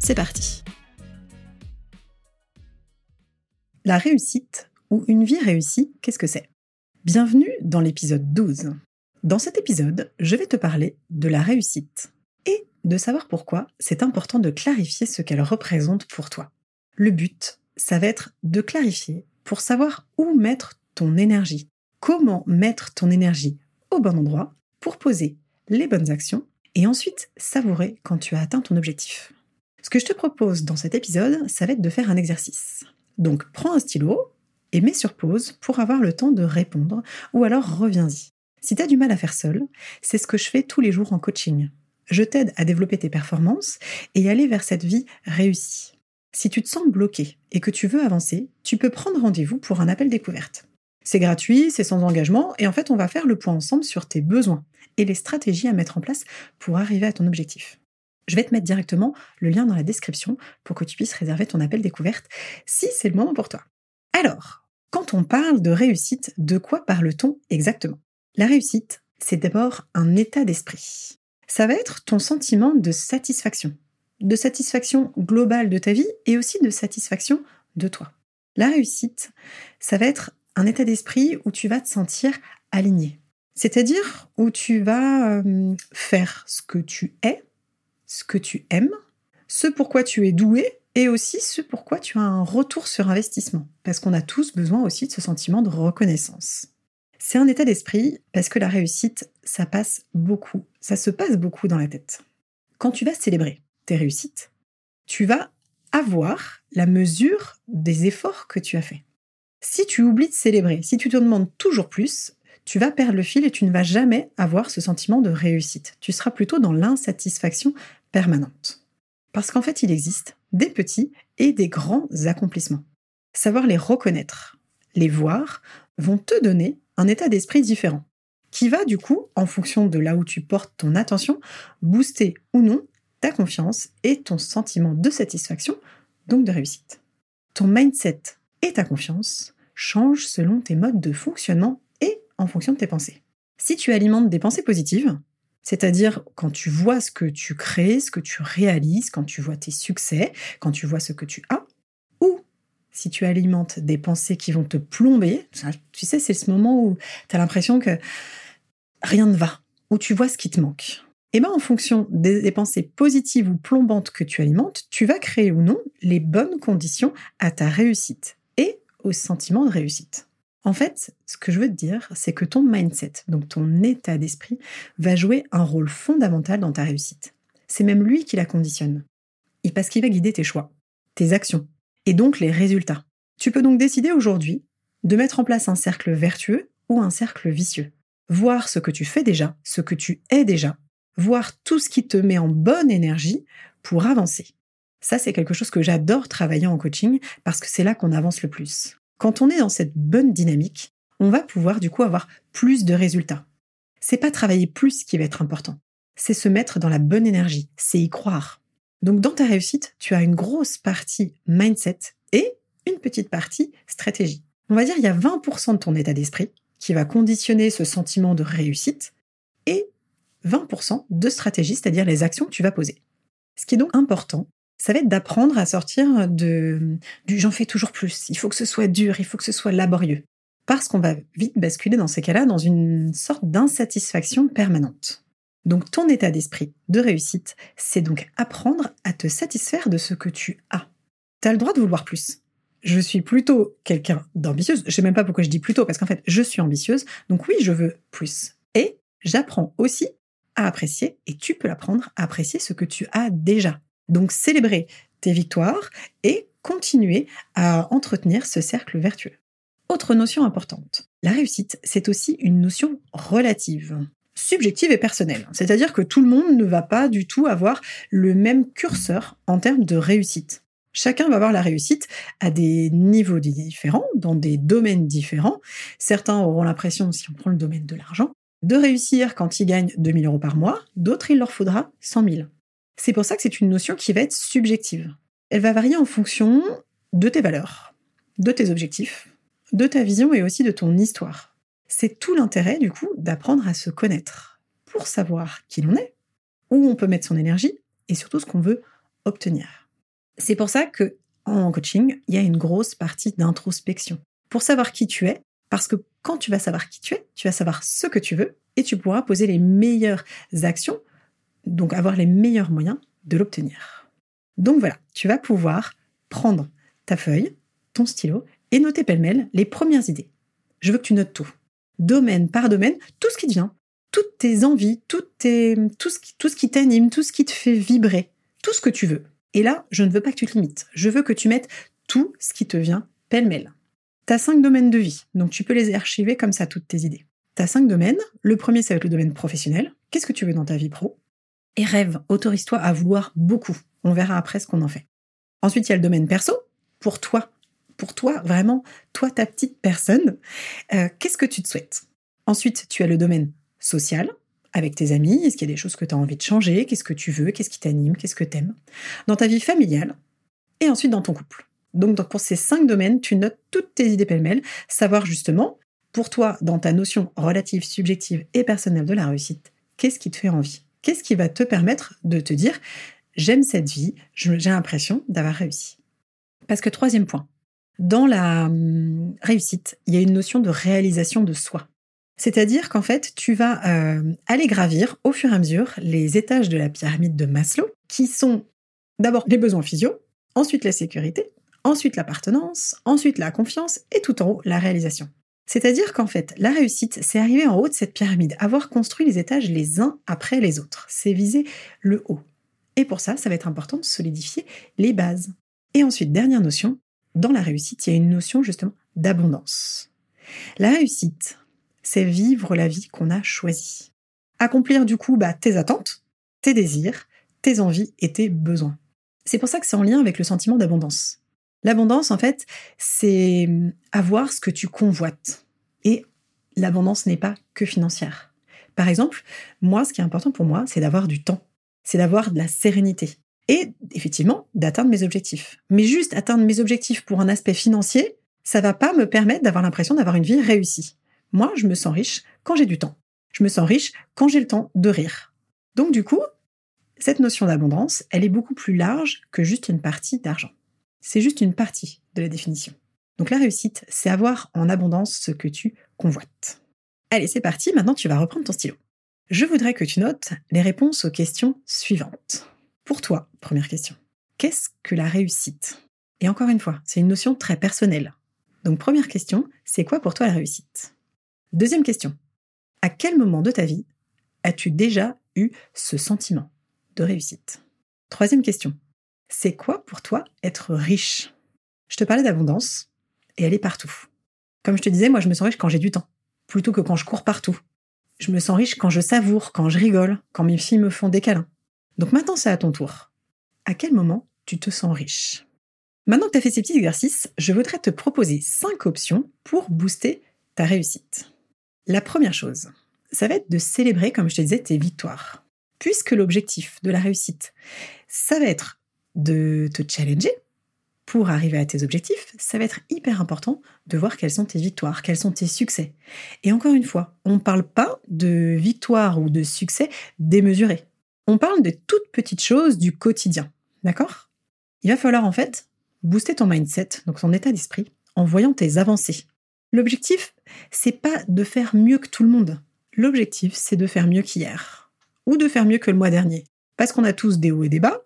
c'est parti La réussite, ou une vie réussie, qu'est-ce que c'est? Bienvenue dans l'épisode 12. Dans cet épisode, je vais te parler de la réussite et de savoir pourquoi c'est important de clarifier ce qu'elle représente pour toi. Le but, ça va être de clarifier pour savoir où mettre ton énergie, comment mettre ton énergie au bon endroit pour poser les bonnes actions et ensuite savourer quand tu as atteint ton objectif. Ce que je te propose dans cet épisode, ça va être de faire un exercice. Donc prends un stylo et mets sur pause pour avoir le temps de répondre ou alors reviens-y. Si tu as du mal à faire seul, c'est ce que je fais tous les jours en coaching. Je t'aide à développer tes performances et aller vers cette vie réussie. Si tu te sens bloqué et que tu veux avancer, tu peux prendre rendez-vous pour un appel découverte. C'est gratuit, c'est sans engagement et en fait on va faire le point ensemble sur tes besoins et les stratégies à mettre en place pour arriver à ton objectif. Je vais te mettre directement le lien dans la description pour que tu puisses réserver ton appel découverte si c'est le moment pour toi. Alors, quand on parle de réussite, de quoi parle-t-on exactement? La réussite, c'est d'abord un état d'esprit. Ça va être ton sentiment de satisfaction, de satisfaction globale de ta vie et aussi de satisfaction de toi. La réussite, ça va être un état d'esprit où tu vas te sentir aligné, c'est-à-dire où tu vas euh, faire ce que tu es ce que tu aimes, ce pourquoi tu es doué et aussi ce pourquoi tu as un retour sur investissement, parce qu'on a tous besoin aussi de ce sentiment de reconnaissance. C'est un état d'esprit parce que la réussite, ça passe beaucoup, ça se passe beaucoup dans la tête. Quand tu vas célébrer tes réussites, tu vas avoir la mesure des efforts que tu as faits. Si tu oublies de célébrer, si tu te demandes toujours plus, tu vas perdre le fil et tu ne vas jamais avoir ce sentiment de réussite. Tu seras plutôt dans l'insatisfaction permanente. Parce qu'en fait, il existe des petits et des grands accomplissements. Savoir les reconnaître, les voir, vont te donner un état d'esprit différent, qui va du coup, en fonction de là où tu portes ton attention, booster ou non ta confiance et ton sentiment de satisfaction, donc de réussite. Ton mindset et ta confiance changent selon tes modes de fonctionnement et en fonction de tes pensées. Si tu alimentes des pensées positives, c'est-à-dire quand tu vois ce que tu crées, ce que tu réalises, quand tu vois tes succès, quand tu vois ce que tu as, ou si tu alimentes des pensées qui vont te plomber, tu sais, c'est ce moment où tu as l'impression que rien ne va, où tu vois ce qui te manque. Et eh bien en fonction des, des pensées positives ou plombantes que tu alimentes, tu vas créer ou non les bonnes conditions à ta réussite et au sentiment de réussite. En fait, ce que je veux te dire, c'est que ton mindset, donc ton état d'esprit, va jouer un rôle fondamental dans ta réussite. C'est même lui qui la conditionne. Parce qu'il va guider tes choix, tes actions, et donc les résultats. Tu peux donc décider aujourd'hui de mettre en place un cercle vertueux ou un cercle vicieux. Voir ce que tu fais déjà, ce que tu es déjà, voir tout ce qui te met en bonne énergie pour avancer. Ça, c'est quelque chose que j'adore travailler en coaching parce que c'est là qu'on avance le plus. Quand on est dans cette bonne dynamique, on va pouvoir du coup avoir plus de résultats. C'est pas travailler plus qui va être important, c'est se mettre dans la bonne énergie, c'est y croire. Donc dans ta réussite, tu as une grosse partie mindset et une petite partie stratégie. On va dire il y a 20% de ton état d'esprit qui va conditionner ce sentiment de réussite et 20% de stratégie, c'est-à-dire les actions que tu vas poser. Ce qui est donc important, ça va être d'apprendre à sortir de, du j'en fais toujours plus. Il faut que ce soit dur, il faut que ce soit laborieux. Parce qu'on va vite basculer dans ces cas-là dans une sorte d'insatisfaction permanente. Donc ton état d'esprit de réussite, c'est donc apprendre à te satisfaire de ce que tu as. Tu as le droit de vouloir plus. Je suis plutôt quelqu'un d'ambitieuse. Je sais même pas pourquoi je dis plutôt, parce qu'en fait, je suis ambitieuse. Donc oui, je veux plus. Et j'apprends aussi à apprécier, et tu peux l'apprendre à apprécier ce que tu as déjà. Donc célébrer tes victoires et continuer à entretenir ce cercle vertueux. Autre notion importante, la réussite, c'est aussi une notion relative. subjective et personnelle. C'est-à-dire que tout le monde ne va pas du tout avoir le même curseur en termes de réussite. Chacun va voir la réussite à des niveaux différents, dans des domaines différents. Certains auront l'impression, si on prend le domaine de l'argent, de réussir quand ils gagnent 2000 euros par mois, d'autres il leur faudra 100 000. C'est pour ça que c'est une notion qui va être subjective. Elle va varier en fonction de tes valeurs, de tes objectifs, de ta vision et aussi de ton histoire. C'est tout l'intérêt, du coup, d'apprendre à se connaître pour savoir qui l'on est, où on peut mettre son énergie et surtout ce qu'on veut obtenir. C'est pour ça que en coaching, il y a une grosse partie d'introspection pour savoir qui tu es, parce que quand tu vas savoir qui tu es, tu vas savoir ce que tu veux et tu pourras poser les meilleures actions, donc avoir les meilleurs moyens de l'obtenir. Donc voilà, tu vas pouvoir prendre ta feuille, ton stylo et noter pêle-mêle les premières idées. Je veux que tu notes tout. Domaine par domaine, tout ce qui te vient, toutes tes envies, tout ce qui, tout ce qui t'anime, tout ce qui te fait vibrer, tout ce que tu veux. Et là, je ne veux pas que tu te limites. Je veux que tu mettes tout ce qui te vient pêle-mêle. Tu as cinq domaines de vie, donc tu peux les archiver comme ça, toutes tes idées. Tu as cinq domaines. Le premier, ça va être le domaine professionnel. Qu'est-ce que tu veux dans ta vie pro? Et rêve, autorise-toi à vouloir beaucoup. On verra après ce qu'on en fait. Ensuite, il y a le domaine perso. Pour toi, pour toi, vraiment, toi, ta petite personne, euh, qu'est-ce que tu te souhaites? Ensuite, tu as le domaine social, avec tes amis. Est-ce qu'il y a des choses que tu as envie de changer? Qu'est-ce que tu veux? Qu'est-ce qui t'anime? Qu'est-ce que tu aimes Dans ta vie familiale et ensuite dans ton couple. Donc, pour ces cinq domaines, tu notes toutes tes idées pêle-mêle, savoir justement, pour toi, dans ta notion relative, subjective et personnelle de la réussite, qu'est-ce qui te fait envie? Qu'est-ce qui va te permettre de te dire, j'aime cette vie, j'ai l'impression d'avoir réussi Parce que troisième point, dans la hum, réussite, il y a une notion de réalisation de soi. C'est-à-dire qu'en fait, tu vas euh, aller gravir au fur et à mesure les étages de la pyramide de Maslow, qui sont d'abord les besoins physio, ensuite la sécurité, ensuite l'appartenance, ensuite la confiance et tout en haut la réalisation. C'est-à-dire qu'en fait, la réussite, c'est arriver en haut de cette pyramide, avoir construit les étages les uns après les autres. C'est viser le haut. Et pour ça, ça va être important de solidifier les bases. Et ensuite, dernière notion, dans la réussite, il y a une notion justement d'abondance. La réussite, c'est vivre la vie qu'on a choisie. Accomplir du coup bah, tes attentes, tes désirs, tes envies et tes besoins. C'est pour ça que c'est en lien avec le sentiment d'abondance. L'abondance, en fait, c'est avoir ce que tu convoites. Et l'abondance n'est pas que financière. Par exemple, moi, ce qui est important pour moi, c'est d'avoir du temps. C'est d'avoir de la sérénité et effectivement d'atteindre mes objectifs. Mais juste atteindre mes objectifs pour un aspect financier, ça va pas me permettre d'avoir l'impression d'avoir une vie réussie. Moi, je me sens riche quand j'ai du temps. Je me sens riche quand j'ai le temps de rire. Donc du coup, cette notion d'abondance, elle est beaucoup plus large que juste une partie d'argent. C'est juste une partie de la définition. Donc la réussite, c'est avoir en abondance ce que tu convoites. Allez, c'est parti, maintenant tu vas reprendre ton stylo. Je voudrais que tu notes les réponses aux questions suivantes. Pour toi, première question. Qu'est-ce que la réussite? Et encore une fois, c'est une notion très personnelle. Donc première question, c'est quoi pour toi la réussite? Deuxième question. À quel moment de ta vie as-tu déjà eu ce sentiment de réussite? Troisième question. C'est quoi pour toi être riche? Je te parlais d'abondance et elle est partout. Comme je te disais, moi je me sens riche quand j'ai du temps, plutôt que quand je cours partout. Je me sens riche quand je savoure, quand je rigole, quand mes filles me font des câlins. Donc maintenant, c'est à ton tour. À quel moment tu te sens riche? Maintenant que tu as fait ces petits exercices, je voudrais te proposer cinq options pour booster ta réussite. La première chose, ça va être de célébrer, comme je te disais, tes victoires. Puisque l'objectif de la réussite, ça va être de te challenger pour arriver à tes objectifs, ça va être hyper important de voir quelles sont tes victoires, quels sont tes succès. Et encore une fois, on ne parle pas de victoire ou de succès démesurés. On parle de toutes petites choses du quotidien. D'accord? Il va falloir en fait booster ton mindset, donc ton état d'esprit, en voyant tes avancées. L'objectif, c'est pas de faire mieux que tout le monde. L'objectif, c'est de faire mieux qu'hier. Ou de faire mieux que le mois dernier. Parce qu'on a tous des hauts et des bas.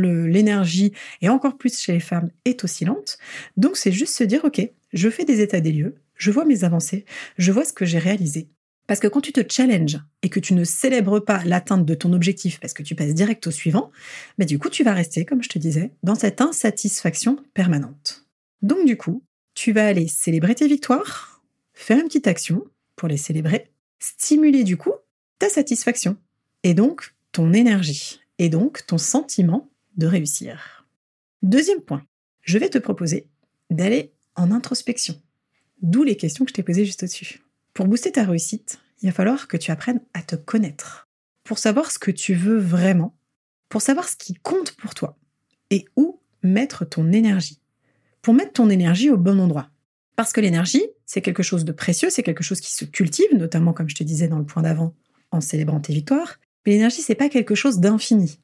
L'énergie, et encore plus chez les femmes, est oscillante. Donc c'est juste se dire, ok, je fais des états des lieux, je vois mes avancées, je vois ce que j'ai réalisé. Parce que quand tu te challenges et que tu ne célèbres pas l'atteinte de ton objectif parce que tu passes direct au suivant, bah, du coup, tu vas rester, comme je te disais, dans cette insatisfaction permanente. Donc du coup, tu vas aller célébrer tes victoires, faire une petite action pour les célébrer, stimuler du coup ta satisfaction, et donc ton énergie, et donc ton sentiment de réussir. Deuxième point, je vais te proposer d'aller en introspection, d'où les questions que je t'ai posées juste au-dessus. Pour booster ta réussite, il va falloir que tu apprennes à te connaître, pour savoir ce que tu veux vraiment, pour savoir ce qui compte pour toi, et où mettre ton énergie, pour mettre ton énergie au bon endroit. Parce que l'énergie, c'est quelque chose de précieux, c'est quelque chose qui se cultive, notamment comme je te disais dans le point d'avant, en célébrant tes victoires. Mais l'énergie, c'est pas quelque chose d'infini.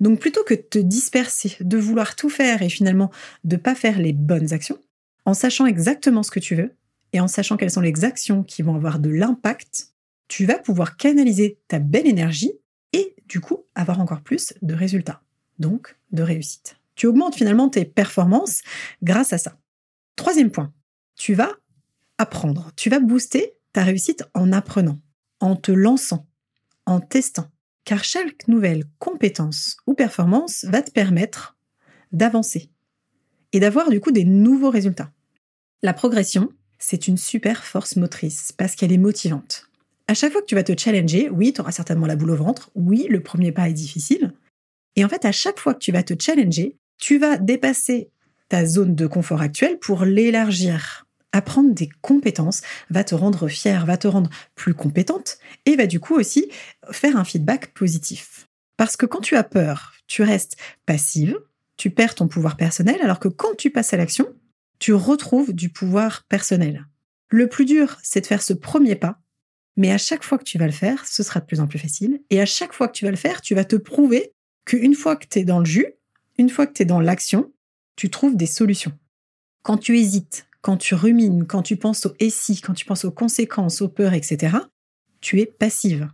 Donc plutôt que de te disperser, de vouloir tout faire et finalement de pas faire les bonnes actions, en sachant exactement ce que tu veux et en sachant quelles sont les actions qui vont avoir de l'impact, tu vas pouvoir canaliser ta belle énergie et du coup avoir encore plus de résultats, donc de réussite. Tu augmentes finalement tes performances grâce à ça. Troisième point, tu vas apprendre, tu vas booster ta réussite en apprenant, en te lançant, en testant. Car chaque nouvelle compétence ou performance va te permettre d'avancer et d'avoir du coup des nouveaux résultats. La progression, c'est une super force motrice parce qu'elle est motivante. À chaque fois que tu vas te challenger, oui, tu auras certainement la boule au ventre, oui, le premier pas est difficile. Et en fait, à chaque fois que tu vas te challenger, tu vas dépasser ta zone de confort actuelle pour l'élargir. Apprendre des compétences va te rendre fière, va te rendre plus compétente et va du coup aussi faire un feedback positif. Parce que quand tu as peur, tu restes passive, tu perds ton pouvoir personnel, alors que quand tu passes à l'action, tu retrouves du pouvoir personnel. Le plus dur, c'est de faire ce premier pas, mais à chaque fois que tu vas le faire, ce sera de plus en plus facile, et à chaque fois que tu vas le faire, tu vas te prouver qu'une fois que tu es dans le jus, une fois que tu es dans l'action, tu trouves des solutions. Quand tu hésites, quand tu rumines, quand tu penses au et si, quand tu penses aux conséquences, aux peurs, etc., tu es passive.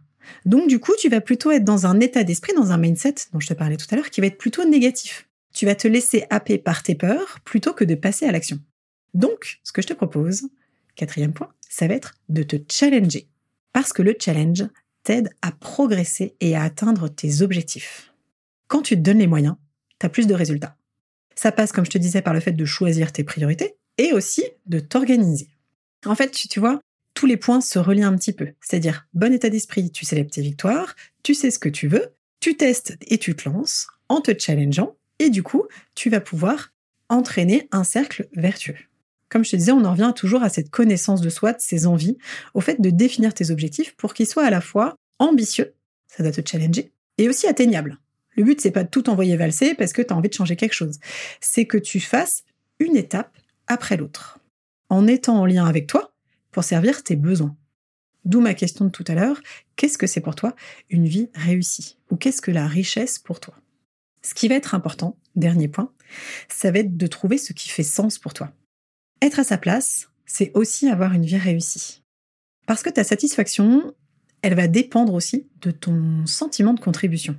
Donc du coup, tu vas plutôt être dans un état d'esprit, dans un mindset dont je te parlais tout à l'heure, qui va être plutôt négatif. Tu vas te laisser happer par tes peurs plutôt que de passer à l'action. Donc, ce que je te propose, quatrième point, ça va être de te challenger. Parce que le challenge t'aide à progresser et à atteindre tes objectifs. Quand tu te donnes les moyens, tu as plus de résultats. Ça passe, comme je te disais, par le fait de choisir tes priorités et aussi de t'organiser. En fait, tu, vois, tous les points se relient un petit peu. C'est-à-dire, bon état d'esprit, tu célèbres tes victoires, tu sais ce que tu veux, tu testes et tu te lances en te challengeant, et du coup, tu vas pouvoir entraîner un cercle vertueux. Comme je te disais, on en revient toujours à cette connaissance de soi, de ses envies, au fait de définir tes objectifs pour qu'ils soient à la fois ambitieux, ça doit te challenger, et aussi atteignables. Le but, c'est pas de tout envoyer valser parce que tu as envie de changer quelque chose. C'est que tu fasses une étape après l'autre, en étant en lien avec toi pour servir tes besoins. D'où ma question de tout à l'heure, qu'est-ce que c'est pour toi une vie réussie? Ou qu'est-ce que la richesse pour toi? Ce qui va être important, dernier point, ça va être de trouver ce qui fait sens pour toi. Être à sa place, c'est aussi avoir une vie réussie. Parce que ta satisfaction, elle va dépendre aussi de ton sentiment de contribution.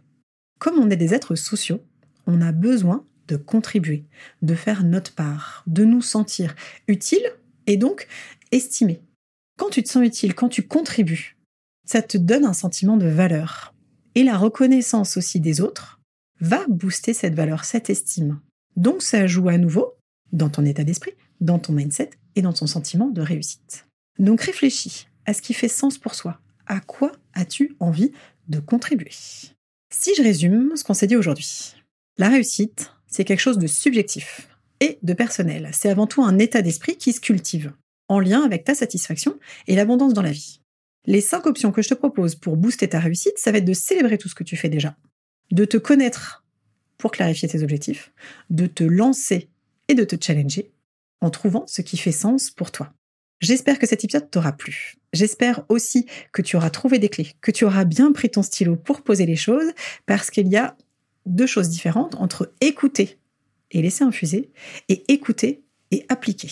Comme on est des êtres sociaux, on a besoin de contribuer, de faire notre part, de nous sentir utiles et donc estimés. Quand tu te sens utile, quand tu contribues, ça te donne un sentiment de valeur. Et la reconnaissance aussi des autres va booster cette valeur, cette estime. Donc ça joue à nouveau dans ton état d'esprit, dans ton mindset et dans ton sentiment de réussite. Donc réfléchis à ce qui fait sens pour soi. À quoi as-tu envie de contribuer? Si je résume ce qu'on s'est dit aujourd'hui, la réussite, c'est quelque chose de subjectif et de personnel. C'est avant tout un état d'esprit qui se cultive, en lien avec ta satisfaction et l'abondance dans la vie. Les cinq options que je te propose pour booster ta réussite, ça va être de célébrer tout ce que tu fais déjà, de te connaître pour clarifier tes objectifs, de te lancer et de te challenger en trouvant ce qui fait sens pour toi. J'espère que cet épisode t'aura plu. J'espère aussi que tu auras trouvé des clés, que tu auras bien pris ton stylo pour poser les choses, parce qu'il y a deux choses différentes entre écouter et laisser infuser et écouter et appliquer.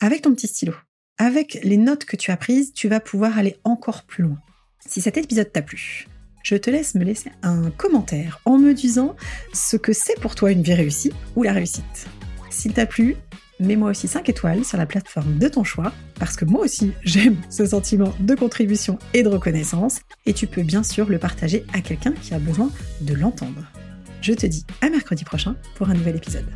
Avec ton petit stylo, avec les notes que tu as prises, tu vas pouvoir aller encore plus loin. Si cet épisode t'a plu, je te laisse me laisser un commentaire en me disant ce que c'est pour toi une vie réussie ou la réussite. S'il t'a plu, mets-moi aussi 5 étoiles sur la plateforme de ton choix, parce que moi aussi j'aime ce sentiment de contribution et de reconnaissance, et tu peux bien sûr le partager à quelqu'un qui a besoin de l'entendre. Je te dis à mercredi prochain pour un nouvel épisode.